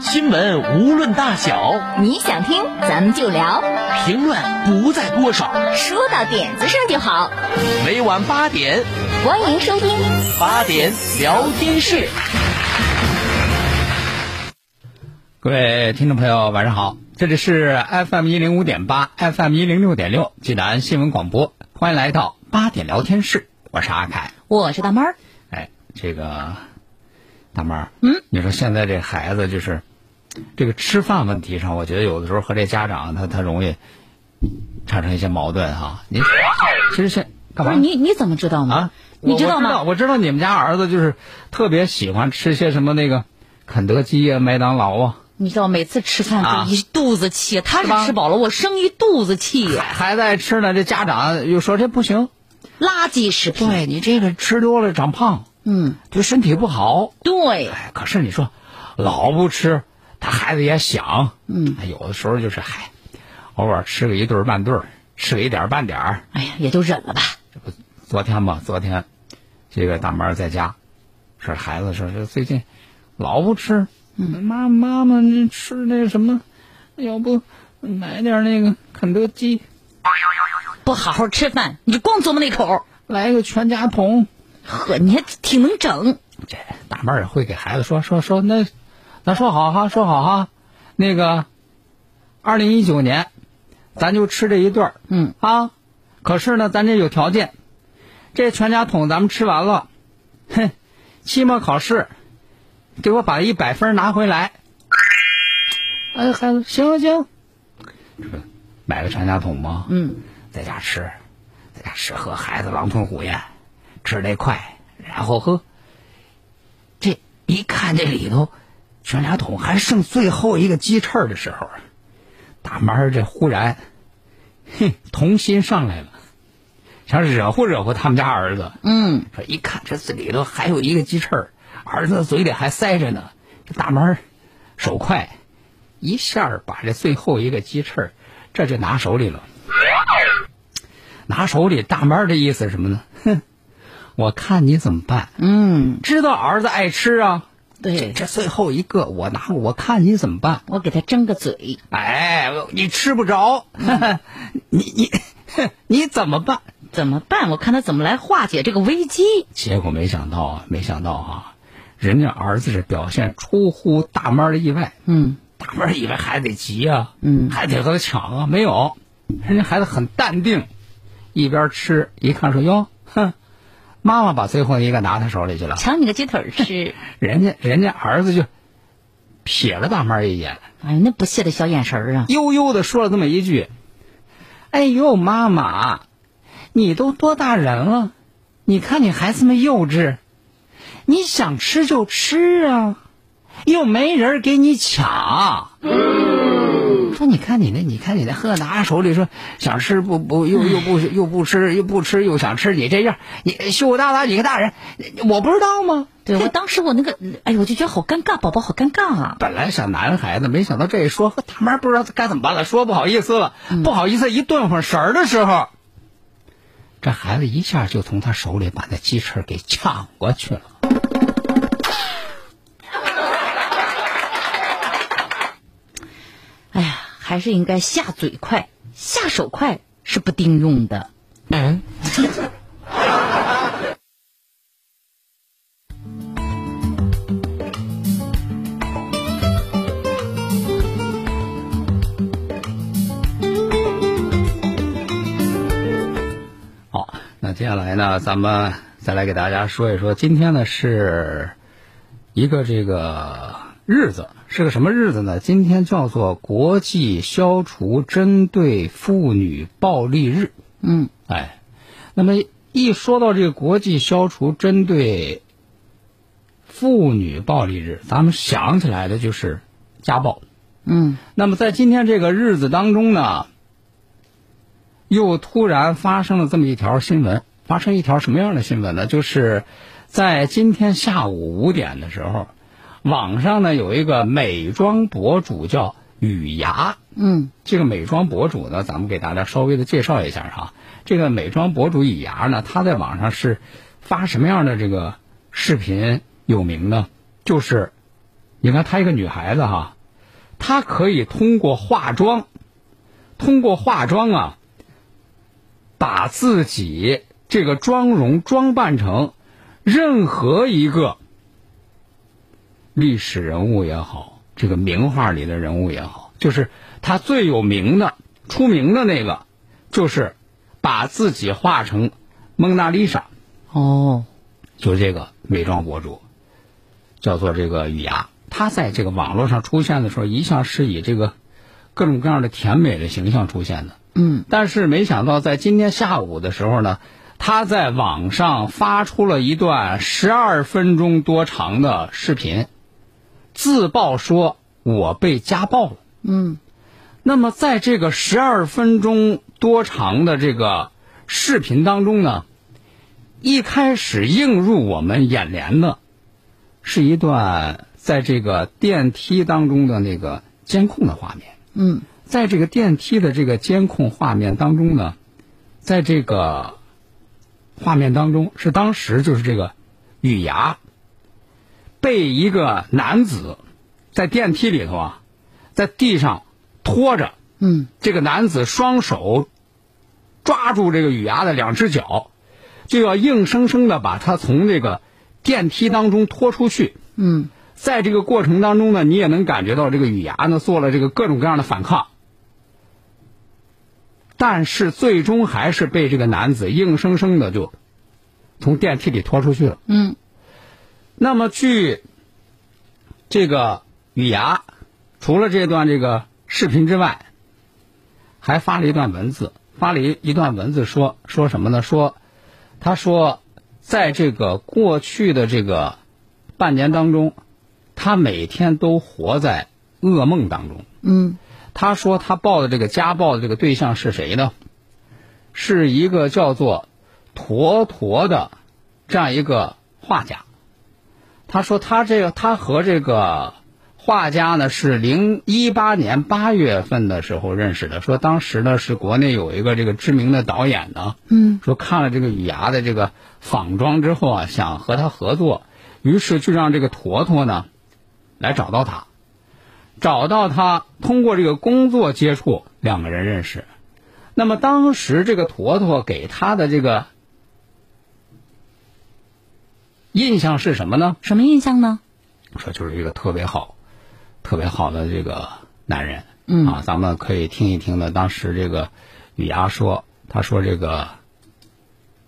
新闻无论大小，你想听咱们就聊，评论不在多少，说到点子上就好。每晚八点，欢迎收听。八点聊天室。各位听众朋友，晚上好，这里是 FM 一零五点八，FM 一零六点六，济南新闻广播，欢迎来到八点聊天室，我是阿凯，我是大妹儿。哎，这个大妹儿，嗯，你说现在这孩子就是这个吃饭问题上，我觉得有的时候和这家长他他容易产生一些矛盾哈。你其实现干嘛？不是你你怎么知道呢？啊，你知道吗？我知道，我知道你们家儿子就是特别喜欢吃些什么那个肯德基啊、麦当劳啊。你知道每次吃饭啊就一肚子气，他是吃饱了，我生一肚子气呀。孩子爱吃呢，这家长又说这不行，垃圾食品。对你这个吃多了长胖，嗯，对身体不好。对，哎，可是你说老不吃，他孩子也想，嗯哎，有的时候就是嗨，偶尔吃个一顿半顿，吃个一点半点儿。哎呀，也就忍了吧。这不昨天吧，昨天这个大妈在家，说孩子说这最近老不吃，嗯妈妈妈你吃那什么，要不买点那个肯德基，不好好吃饭，你就光琢磨那口儿。来个全家桶。呵，你还挺能整。这大妹儿也会给孩子说说说那，咱说好哈，说好哈，那个二零一九年，咱就吃这一顿儿嗯啊。可是呢，咱这有条件，这全家桶咱们吃完了，哼，期末考试给我把一百分拿回来。哎，孩子，行行，这不买个全家桶吗？嗯，在家吃，在家吃喝，孩子狼吞虎咽，吃得快，然后喝。这一看这里头，全家桶还剩最后一个鸡翅的时候，大妈这忽然，哼，童心上来了，想惹乎惹乎他们家儿子。嗯，说一看这里头还有一个鸡翅儿，子嘴里还塞着呢。这大妈手快，一下把这最后一个鸡翅这就拿手里了。拿手里，大妈的意思是什么呢？哼，我看你怎么办。嗯，知道儿子爱吃啊，对，这最后一个我拿，我看你怎么办。我给他争个嘴。哎，你吃不着，你你 你怎么办？怎么办？我看他怎么来化解这个危机。结果没想到啊，没想到啊，人家儿子这表现出乎大妈的意外。嗯大妈以为孩子得急啊，嗯还得和他抢啊，没有，人家孩子很淡定，一边吃一看说哟，哼，妈妈把最后一个拿他手里去了，抢你个鸡腿吃。人家人家儿子就瞥了大妈一眼，哎呀，那不屑的小眼神儿啊！悠悠的说了这么一句：“哎呦，妈妈，你都多大人了？你看你孩子们幼稚，你想吃就吃啊，又没人给你抢。”说你看你那，你看你那喝拿手里说想吃不不又又不又不吃又不吃又想吃，你这样你羞羞答答你个大人，我不知道吗？对我当时我那个，哎呦，我就觉得好尴尬，宝宝好尴尬啊！本来想男孩子，没想到这一说，他妈不知道该怎么办了，说不好意思了，不好意思，一顿会儿神儿的时候，这孩子一下就从他手里把那鸡翅给抢过去了。哎呀，还是应该下嘴快，下手快是不顶用的。嗯，好，那接下来呢，咱们再来给大家说一说，今天呢是一个这个日子，是个什么日子呢？今天叫做国际消除针对妇女暴力日。嗯，哎，那么一说到这个国际消除针对妇女暴力日，咱们想起来的就是家暴。嗯那么在今天这个日子当中呢，又突然发生了这么一条新闻，发生一条什么样的新闻呢？就是在今天下午五点的时候，网上呢有一个美妆博主叫雨芽，嗯这个美妆博主呢，咱们给大家稍微的介绍一下哈。这个美妆博主雨芽呢，她在网上是发什么样的这个视频有名呢？就是，你看她一个女孩子哈，她可以通过化妆，通过化妆啊，把自己这个妆容装扮成任何一个历史人物也好，这个名画里的人物也好，就是他最有名的、出名的那个，就是把自己画成蒙娜丽莎，哦就是这个美妆博主，叫做这个雨芽。她在这个网络上出现的时候，一向是以这个各种各样的甜美的形象出现的。嗯但是没想到，在今天下午的时候呢，他在网上发出了一段十二分钟多长的视频，自曝说我被家暴了。嗯那么在这个十二分钟多长的这个视频当中呢，一开始映入我们眼帘的，是一段在这个电梯当中的那个监控的画面。嗯在这个电梯的这个监控画面当中呢，在这个画面当中是当时就是这个雨芽被一个男子在电梯里头啊，在地上拖着，嗯这个男子双手抓住这个雨芽的两只脚，就要硬生生的把他从这个电梯当中拖出去。嗯在这个过程当中呢，你也能感觉到这个雨芽呢做了这个各种各样的反抗，但是最终还是被这个男子硬生生的就从电梯里拖出去了。嗯那么据这个雨芽，除了这段这个视频之外，还发了一段文字，发了一一段文字说说什么呢？说他说，在这个过去的这个半年当中，他每天都活在噩梦当中。嗯他说他报的这个家暴的这个对象是谁呢？是一个叫做坨坨的这样一个画家。他说他这个他和这个画家呢是零一八年八月份的时候认识的。说当时呢是国内有一个这个知名的导演呢，嗯说看了这个雨芽的这个仿妆之后啊，想和他合作，于是就让这个坨坨呢来找到他，找到他，通过这个工作接触，两个人认识。那么当时这个坨坨给他的这个印象是什么呢？什么印象呢？说就是一个特别好、特别好的这个男人。嗯啊，咱们可以听一听呢。当时这个雨芽说，他说这个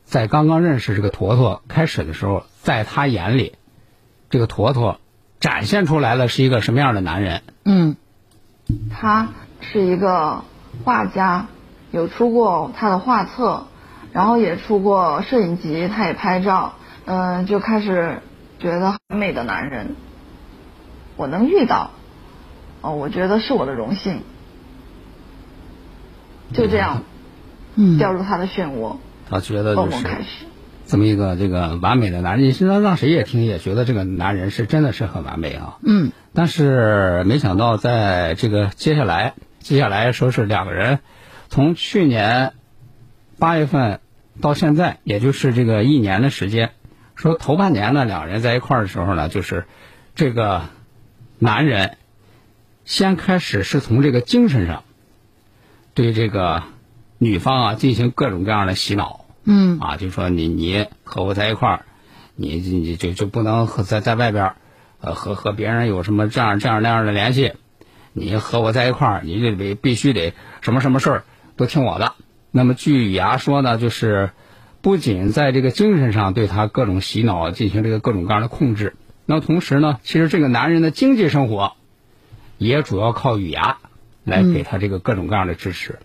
在刚刚认识这个坨坨开始的时候，在他眼里，这个坨坨展现出来了是一个什么样的男人？嗯他是一个画家，有出过他的画册，然后也出过摄影集，他也拍照，嗯、就开始觉得很美的男人，我能遇到，哦，我觉得是我的荣幸，就这样嗯掉入他的漩涡，他觉得是。这么一个这个完美的男人，你现在让谁也听也觉得这个男人是真的是很完美啊。嗯但是没想到，在这个接下来，接下来说是两个人，从去年八月份到现在，也就是这个一年的时间，说头半年呢，两人在一块儿的时候呢，就是这个男人先开始是从这个精神上对这个女方啊进行各种各样的洗脑。嗯啊，就说你你和我在一块儿，你你就就不能和在在外边儿，呃和和别人有什么这样这样那样的联系，你和我在一块儿，你就得必须得什么什么事儿都听我的。那么据雨芽说呢，就是不仅在这个精神上对他各种洗脑，进行这个各种各样的控制，那同时呢，其实这个男人的经济生活也主要靠雨芽来给他这个各种各样的支持。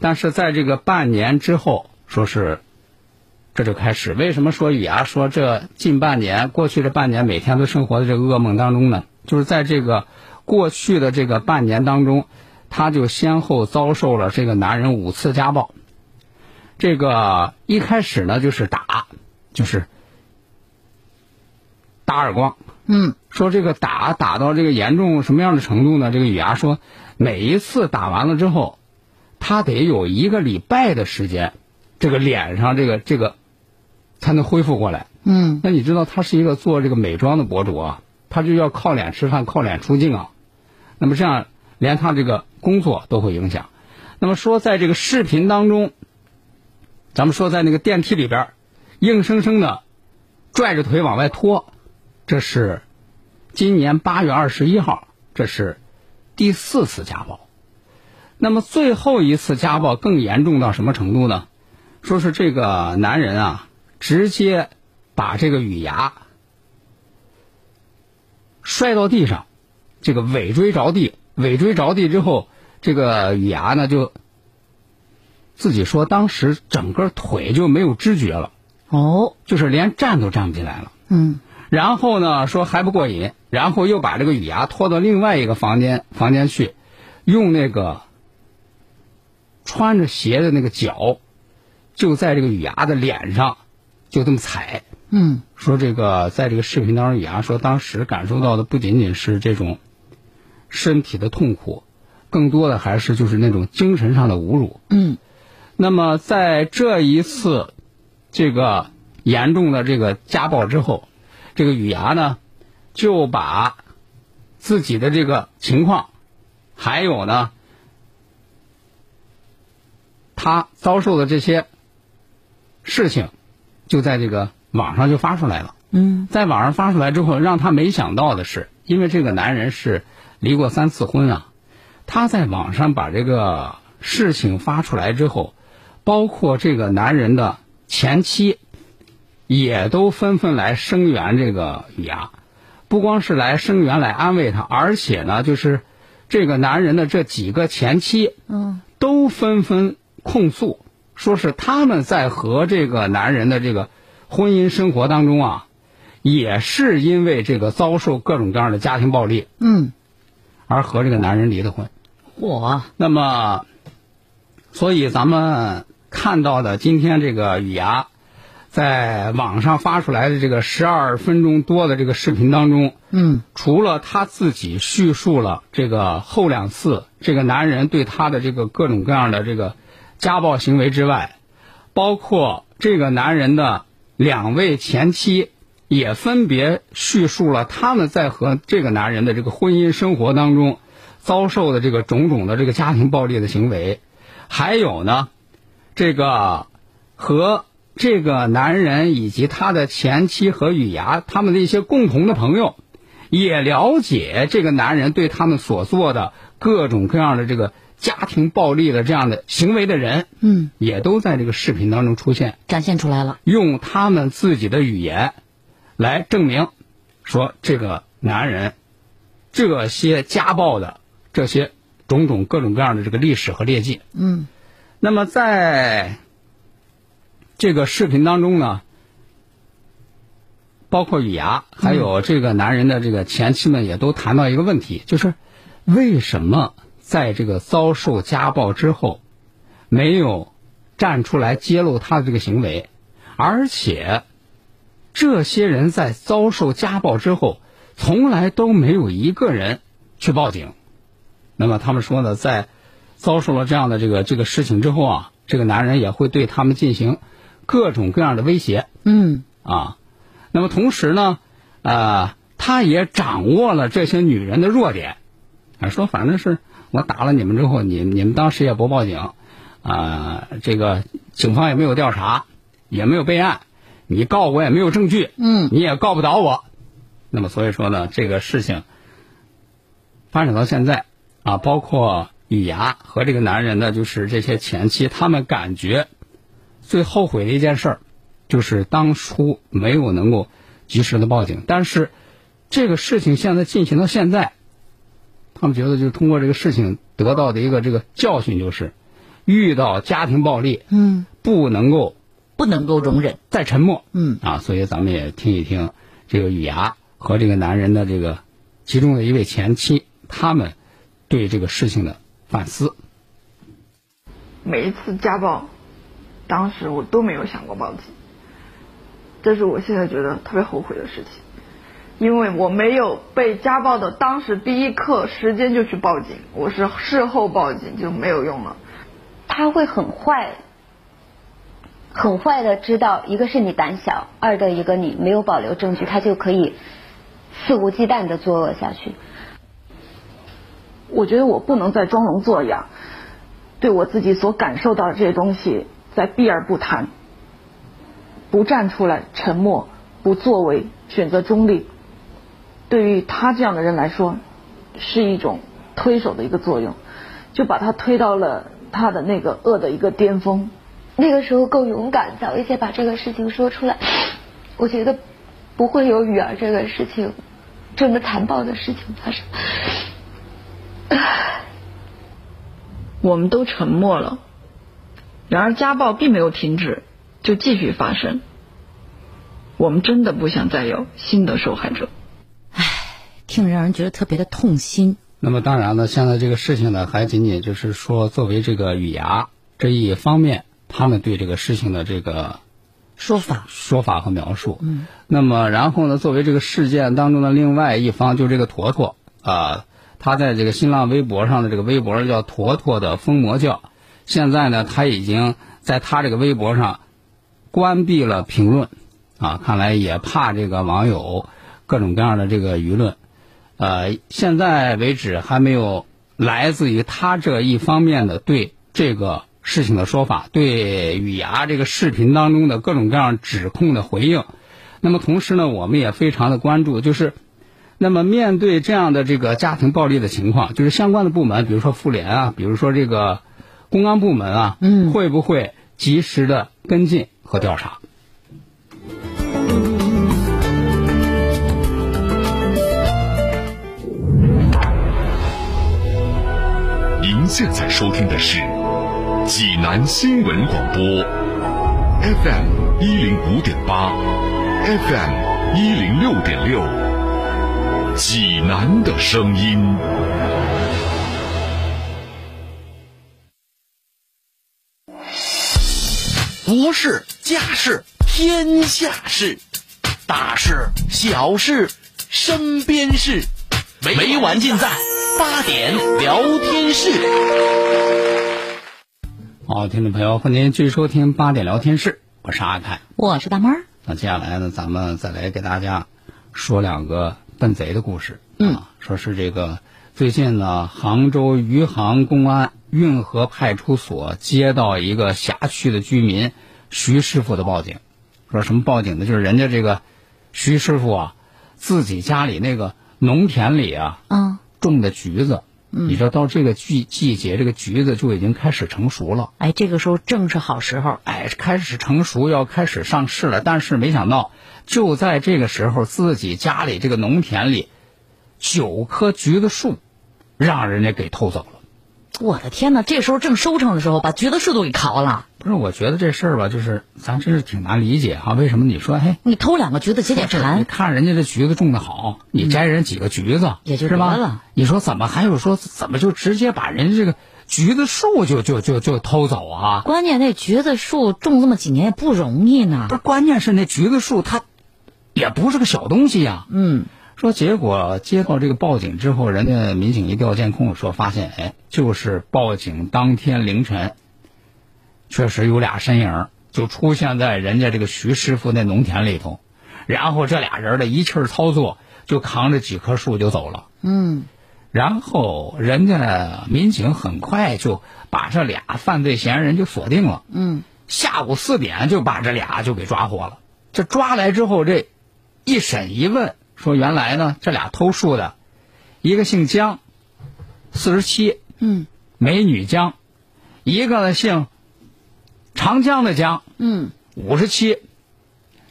但是在这个半年之后，说是这就开始。为什么说雨芽说这近半年过去这半年每天都生活在这个噩梦当中呢？就是在这个过去的这个半年当中，她就先后遭受了这个男人五次家暴。这个一开始呢就是打，就是打耳光。嗯，说这个打打到这个严重什么样的程度呢？这个雨芽说，每一次打完了之后，他得有一个礼拜的时间，这个脸上这个这个才能恢复过来。嗯，那你知道他是一个做这个美妆的博主啊，他就要靠脸吃饭，靠脸出镜啊。那么这样连他这个工作都会影响。那么说在这个视频当中，咱们说在那个电梯里边，硬生生的拽着腿往外拖。这是今年八月二十一号，这是第四次家暴。那么最后一次家暴更严重到什么程度呢？说是这个男人啊，直接把这个雨芽摔到地上，这个尾椎着地，尾椎着地之后，这个雨芽呢就自己说，当时整个腿就没有知觉了，哦，就是连站都站不起来了。嗯，然后呢，说还不过瘾，然后又把这个雨芽拖到另外一个房间房间去，用那个穿着鞋的那个脚，就在这个雨芽的脸上就这么踩。嗯，说这个在这个视频当中，雨芽说当时感受到的不仅仅是这种身体的痛苦，更多的还是就是那种精神上的侮辱。嗯，那么在这一次这个严重的这个家暴之后，这个雨芽呢就把自己的这个情况，还有呢他遭受的这些事情，就在这个网上就发出来了。嗯，在网上发出来之后，让他没想到的是，因为这个男人是离过三次婚啊，他在网上把这个事情发出来之后，包括这个男人的前妻，也都纷纷来声援这个雨芽，不光是来声援来安慰他，而且呢，就是这个男人的这几个前妻，嗯，都纷纷控诉，说是他们在和这个男人的这个婚姻生活当中啊，也是因为这个遭受各种各样的家庭暴力，嗯，而和这个男人离的婚。我，那么，所以咱们看到的今天这个雨芽在网上发出来的这个十二分钟多的这个视频当中，嗯，除了他自己叙述了这个后两次这个男人对他的这个各种各样的这个家暴行为之外，包括这个男人的两位前妻也分别叙述了他们在和这个男人的这个婚姻生活当中遭受的这个种种的这个家庭暴力的行为，还有呢，这个和这个男人以及他的前妻和雨芽他们的一些共同的朋友，也了解这个男人对他们所做的各种各样的这个家庭暴力的这样的行为的人，嗯，也都在这个视频当中出现，展现出来了。用他们自己的语言来证明，说这个男人这些家暴的这些种种各种各样的这个历史和劣迹。嗯，那么在这个视频当中呢，包括雨芽还有这个男人的这个前妻们也都谈到一个问题，就是为什么在这个遭受家暴之后，没有站出来揭露他的这个行为，而且这些人在遭受家暴之后，从来都没有一个人去报警。那么他们说呢，在遭受了这样的这个这个事情之后啊，这个男人也会对他们进行各种各样的威胁嗯，啊。那么同时呢，呃，他也掌握了这些女人的弱点，啊，说反正是我打了你们之后，你你们当时也不报警，啊，这个警方也没有调查，也没有备案，你告我也没有证据，嗯你也告不倒我。那么所以说呢，这个事情发展到现在啊，包括雨芽和这个男人呢，就是这些前妻，他们感觉最后悔的一件事儿，就是当初没有能够及时的报警。但是这个事情现在进行到现在，他们觉得就是通过这个事情得到的一个这个教训，就是遇到家庭暴力，嗯，不能够不能够容忍。再沉默。嗯啊，所以咱们也听一听这个雨芽和这个男人的这个其中的一位前妻，他们对这个事情的反思。每一次家暴，当时我都没有想过报警，这是我现在觉得特别后悔的事情，因为我没有被家暴的当时第一刻时间就去报警，我是事后报警就没有用了。他会很坏，很坏的知道，一个是你胆小，二的一个你没有保留证据，他就可以肆无忌惮的作恶下去。我觉得我不能再装聋作哑，对我自己所感受到的这些东西再避而不谈，不站出来，沉默，不作为，选择中立。对于他这样的人来说，是一种推手的一个作用，就把他推到了他的那个恶的一个巅峰。那个时候够勇敢，早一些把这个事情说出来，我觉得不会有雨儿这个事情这么残暴的事情发生。我们都沉默了，然而家暴并没有停止，就继续发生。我们真的不想再有新的受害者。唉听着让人觉得特别的痛心。那么当然呢，现在这个事情呢，还仅仅就是说，作为这个雨芽这一方面，他们对这个事情的这个说法说法和描述。嗯。那么，然后呢，作为这个事件当中的另外一方，就这个坨坨啊，他在这个新浪微博上的这个微博叫“坨坨的疯魔教”，现在呢，他已经在他这个微博上关闭了评论啊，看来也怕这个网友各种各样的这个舆论。呃，现在为止还没有来自于他这一方面的对这个事情的说法，对雨芽这个视频当中的各种各样指控的回应。那么同时呢，我们也非常的关注，就是那么面对这样的这个家庭暴力的情况，就是相关的部门，比如说妇联啊，比如说这个公安部门啊，嗯会不会及时的跟进和调查？您现在收听的是济南新闻广播，FM 一零五点八，FM 一零六点六，济南的声音。国事、家事、天下事，大事、小事、身边事，每晚尽在八点聊天室。好，听众朋友，欢迎您继续收听八点聊天室，我是阿凯。我是大妹儿，那接下来呢，咱们再来给大家说两个笨贼的故事。嗯啊，说是这个最近呢，杭州余杭公安运河派出所接到一个辖区的居民徐师傅的报警，说什么报警呢？就是人家这个徐师傅啊，自己家里那个农田里啊嗯，种的橘子，你知道到这个季季节，这个橘子就已经开始成熟了。哎，这个时候正是好时候。哎，开始成熟，要开始上市了。但是没想到，就在这个时候，自己家里这个农田里九棵橘子树，让人家给偷走了。我的天哪，这时候正收成的时候，把橘子树都给刨了。不是，我觉得这事儿吧，就是咱真是挺难理解哈。为什么你说，嘿，你偷两个橘子解解馋你，看人家这橘子种的好，你摘人几个橘子，嗯也就是吧得了？你说怎么还有说怎么就直接把人家这个橘子树就就就就偷走啊？关键那橘子树种这么几年也不容易呢不。是，关键是那橘子树它也不是个小东西呀。嗯，说结果接到这个报警之后，人家民警一调监控，说发现，哎，就是报警当天凌晨，确实有俩身影就出现在人家这个徐师傅那农田里头，然后这俩人的一气儿操作，就扛着几棵树就走了。嗯，然后人家民警很快就把这俩犯罪嫌疑人就锁定了。嗯，下午四点就把这俩就给抓获了。这抓来之后，这一审一问，说原来呢这俩偷树的，一个姓姜，四十七，嗯，美女姜；一个呢姓长江的江，嗯，五十七。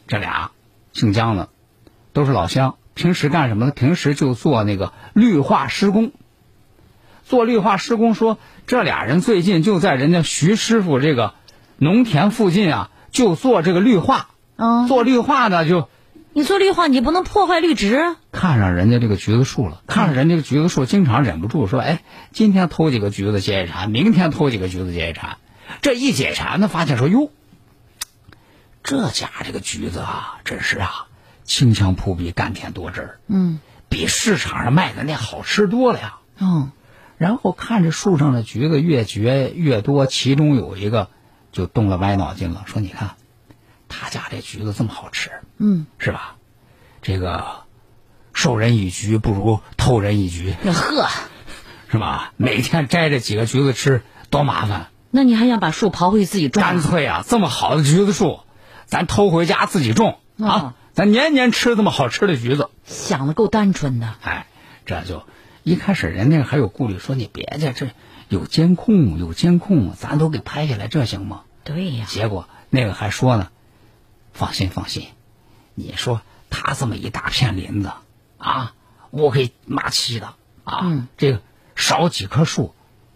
这俩姓姜的都是老乡，平时干什么呢？平时就做那个绿化施工。做绿化施工说，这俩人最近就在人家徐师傅这个农田附近啊就做这个绿化，嗯，做绿化呢就你做绿化，你不能破坏绿植啊。看上人家这个橘子树了，看上人家这个橘子树，经常忍不住说：“哎，今天偷几个橘子解解馋，明天偷几个橘子解解馋。”这一解馋呢，发现说：“哟，这家这个橘子啊，真是啊，清香扑鼻，甘甜多汁儿，嗯，比市场上卖的那好吃多了呀。”嗯，然后看着树上的橘子越结越多，其中有一个就动了歪脑筋了，说：“你看，他家这橘子这么好吃，嗯，是吧？这个授人以橘不如偷人以橘，呵，是吧？每天摘这几个橘子吃多麻烦，那你还想把树刨回去自己种啊？干脆啊，这么好的橘子树，咱偷回家自己种啊哦，咱年年吃这么好吃的橘子。想的够单纯的。哎，这就一开始人家还有顾虑，说你别介，这有监控，有监控，咱都给拍下来，这行吗？对呀，结果那个还说呢，放心放心，你说他这么一大片林子啊，乌黑麻漆的啊，嗯这个少几棵树，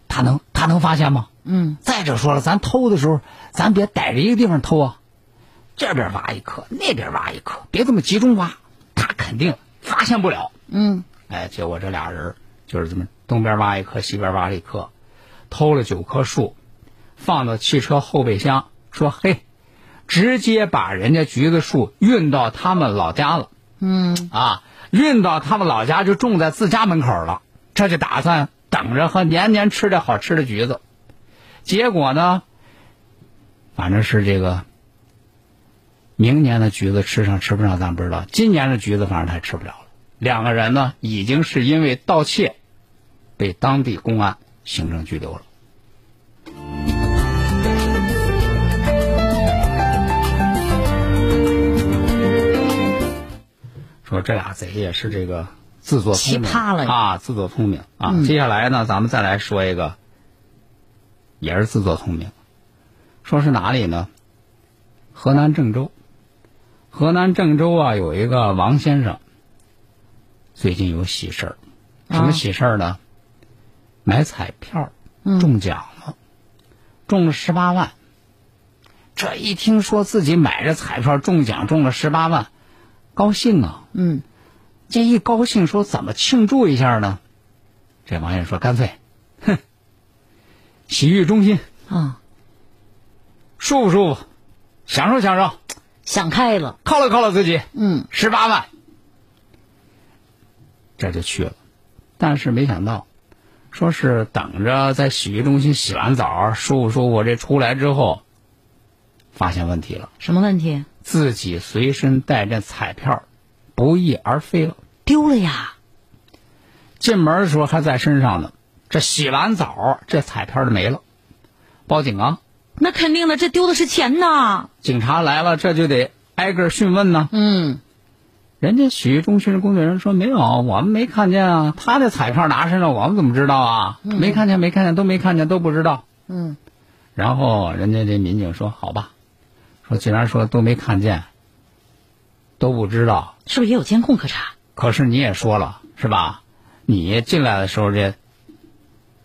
他能他能发现吗？嗯，再者说了，咱偷的时候，咱别逮着一个地方偷啊，这边挖一棵，那边挖一棵，别这么集中挖，他肯定发现不了。嗯，哎，结果这俩人就是这么东边挖一棵，西边挖了一棵，偷了九棵树，放到汽车后备箱，说嘿，直接把人家橘子树运到他们老家了。嗯，啊，运到他们老家就种在自家门口了，这就打算等着和年年吃这好吃的橘子。结果呢，反正是这个明年的橘子吃上吃不上咱不知道，今年的橘子反正他吃不了了。两个人呢，已经是因为盗窃被当地公安行政拘留了。说这俩贼也是这个自作聪明奇葩了啊，自作聪明啊。接下来呢，咱们再来说一个，也是自作聪明。说是哪里呢？河南郑州。河南郑州啊，有一个王先生，最近有喜事儿。什么喜事儿呢？买彩票中奖了，中了十八万。这一听说自己买着彩票中奖中了十八万，高兴啊！嗯，这一高兴，说怎么庆祝一下呢？这王爷说：“干脆，哼，洗浴中心啊，舒服舒服，享受享受，想开了。犒劳犒劳自己。嗯，十八万，这就去了。但是没想到，说是等着在洗浴中心洗完澡，舒服舒服，这出来之后，发现问题了，什么问题？自己随身带着彩票，不翼而飞了。丢了呀！进门的时候还在身上呢，这洗完澡，这彩票就没了，报警啊！那肯定的，这丢的是钱呐。警察来了，这就得挨个讯问呢。嗯，人家洗浴中心的工作人员说没有，我们没看见啊。他的彩票拿身上，我们怎么知道啊？没看见，没看见，都没看见，都不知道。嗯，然后人家这民警说：“好吧，说既然说都没看见，都不知道，是不是也有监控可查？可是你也说了是吧？你进来的时候这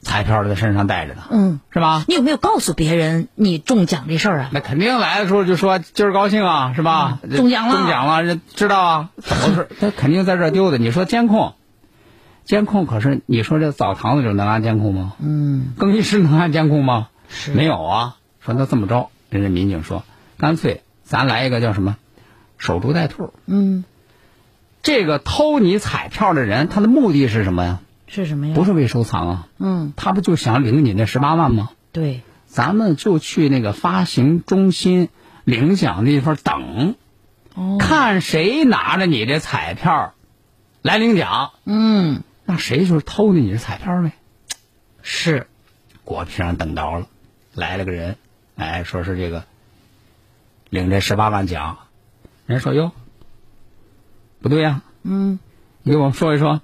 彩票在身上带着呢，嗯，是吧？你有没有告诉别人你中奖这事儿啊？那肯定来的时候就说今儿高兴啊，是吧？嗯中奖了中奖了，人知道啊，怎么回事？他肯定在这儿丢的。你说监控，监控，可是你说这澡堂子就能安监控吗？嗯，更衣室能安监控吗？是没有啊。说那这么着，人家民警说，干脆咱来一个叫什么守株待兔。嗯，这个偷你彩票的人，他的目的是什么呀？是什么呀？不是为收藏啊，嗯，他不就想领你那十八万吗？对，咱们就去那个发行中心领奖的地方等，哦，看谁拿着你这彩票来领奖，嗯，那谁就是偷的你这彩票呗。是，果皮上等着了，来了个人，哎，说是这个领这十八万奖，人说哟，不对呀、嗯，你给我们说一说，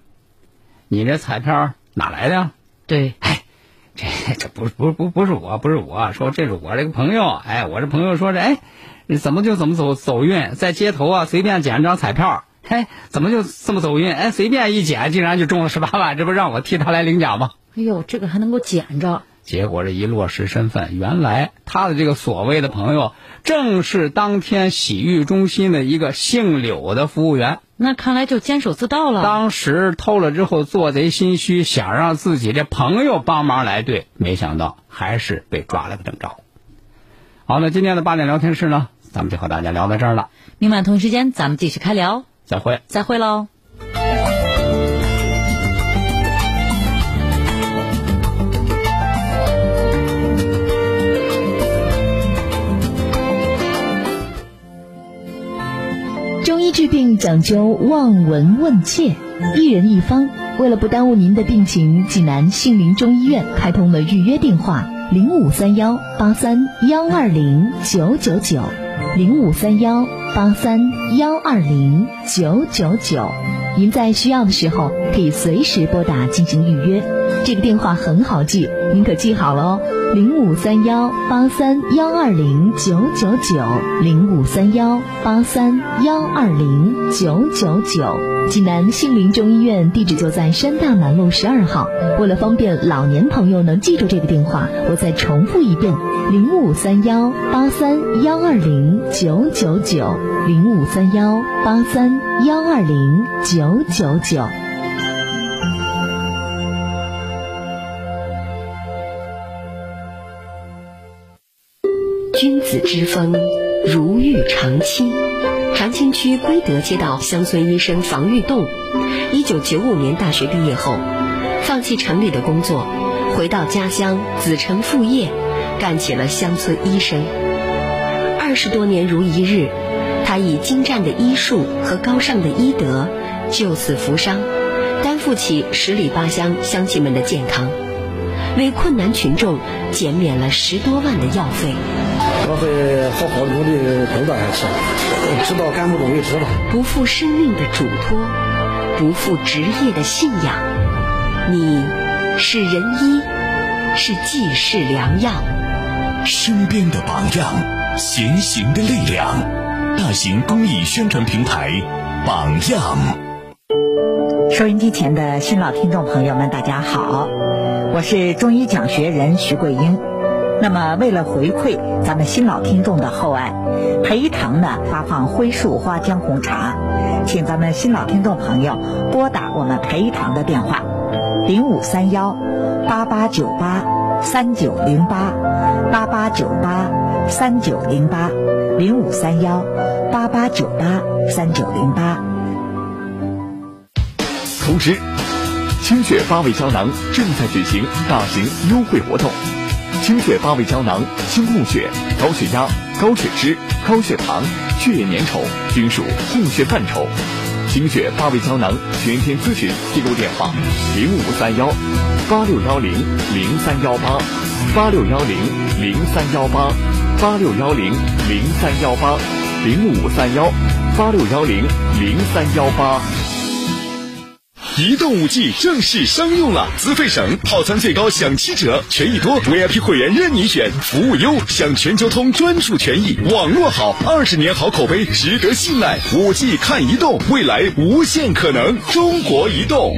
你这彩票哪来的呀？对，哎，这这不不不不是我，不是我说，这是我这个朋友。哎，我这朋友说这，哎，怎么就怎么走走运，在街头啊随便捡张彩票，嘿，怎么就这么走运？哎，随便一捡，竟然就中了十八万，这不让我替他来领奖吗？哎呦，这个还能够捡着，结果这一落实身份，原来他的这个所谓的朋友，正是当天洗浴中心的一个姓柳的服务员。那看来就监守自盗了。当时偷了之后，做贼心虚，想让自己这朋友帮忙来对，没想到还是被抓了个正着。好，那今天的八点聊天室呢，咱们就和大家聊到这儿了。明晚同一时间，咱们继续开聊。再会，再会喽。治病讲究望闻问切，一人一方。为了不耽误您的病情，济南杏林中医院开通了预约电话：零五三幺八三幺二零九九九，零五三幺八三幺二零九九九。您在需要的时候可以随时拨打进行预约，这个电话很好记，您可记好了哦。零五三幺八三幺二零九九九，零五三幺八三幺二零九九九。济南杏林中医院地址就在山大南路十二号。为了方便老年朋友能记住这个电话，我再重复一遍：零五三幺八三幺二零九九九，零五三幺八三幺二零九九九。君子之风，如玉长青。长青区归德街道乡村医生房玉栋，一九九五年大学毕业后，放弃城里的工作，回到家乡子承父业，干起了乡村医生。二十多年如一日，他以精湛的医术和高尚的医德救死扶伤，担负起十里八乡乡亲们的健康，为困难群众减免了十多万的药费。我会好好努力工作下去，直到干不动为止吧。不负生命的嘱托，不负职业的信仰，你是仁医，是济世良药，身边的榜样，前行的力量。大型公益宣传平台，榜样。收音机前的新老听众朋友们，大家好，我是中医讲学人徐桂英。那么，为了回馈咱们新老听众的厚爱，培堂呢发放灰树花姜红茶，请咱们新老听众朋友拨打我们培堂的电话：零五三幺八八九八三九零八八八九八三九零八零五三幺八八九八三九零八。同时：清血八味胶囊正在举行大型优惠活动。清血八味胶囊，清供血、高血压、高血脂、高血糖、血液粘稠均属供血范畴。清血八味胶囊全天咨询订购电话：零五三幺八六幺零零三幺八八六幺零零三幺八八六幺零零三幺八零五三幺八六幺零零三幺八。移动五 G 正式商用了，资费省，套餐最高享七折，权益多，VIP 会员任你选，服务优，享全球通专属权益，网络好，二十年好口碑，值得信赖。五 G 看移动，未来无限可能。中国移动。